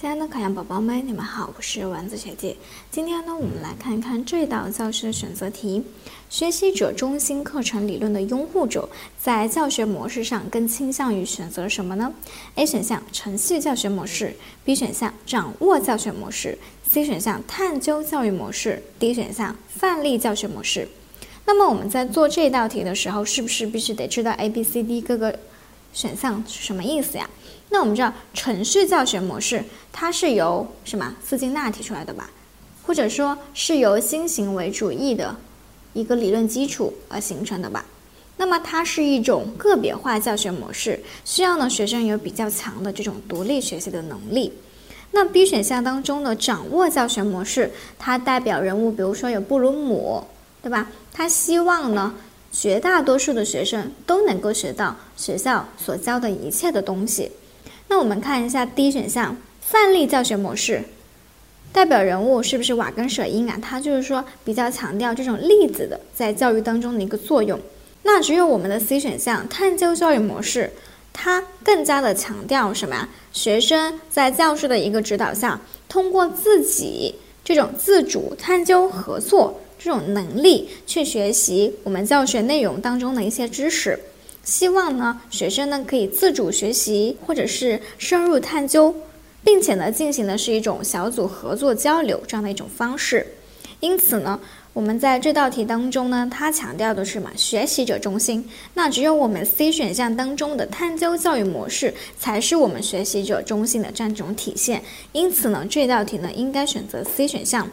亲爱的考研宝宝们，你们好，我是丸子学姐。今天呢，我们来看一看这道教师选择题。学习者中心课程理论的拥护者，在教学模式上更倾向于选择什么呢？A 选项程序教学模式，B 选项掌握教学模式，C 选项探究教育模式，D 选项范例教学模式。那么我们在做这道题的时候，是不是必须得知道 A、B、C、D 各个选项是什么意思呀？那我们知道程序教学模式，它是由什么斯金纳提出来的吧？或者说是由新行为主义的一个理论基础而形成的吧？那么它是一种个别化教学模式，需要呢学生有比较强的这种独立学习的能力。那 B 选项当中的掌握教学模式，它代表人物，比如说有布鲁姆，对吧？他希望呢绝大多数的学生都能够学到学校所教的一切的东西。那我们看一下 D 选项范例教学模式，代表人物是不是瓦根舍因啊？他就是说比较强调这种例子的在教育当中的一个作用。那只有我们的 C 选项探究教育模式，它更加的强调什么呀？学生在教师的一个指导下，通过自己这种自主探究、合作这种能力去学习我们教学内容当中的一些知识。希望呢，学生呢可以自主学习，或者是深入探究，并且呢进行的是一种小组合作交流这样的一种方式。因此呢，我们在这道题当中呢，它强调的是嘛学习者中心。那只有我们 C 选项当中的探究教育模式，才是我们学习者中心的这样一种体现。因此呢，这道题呢应该选择 C 选项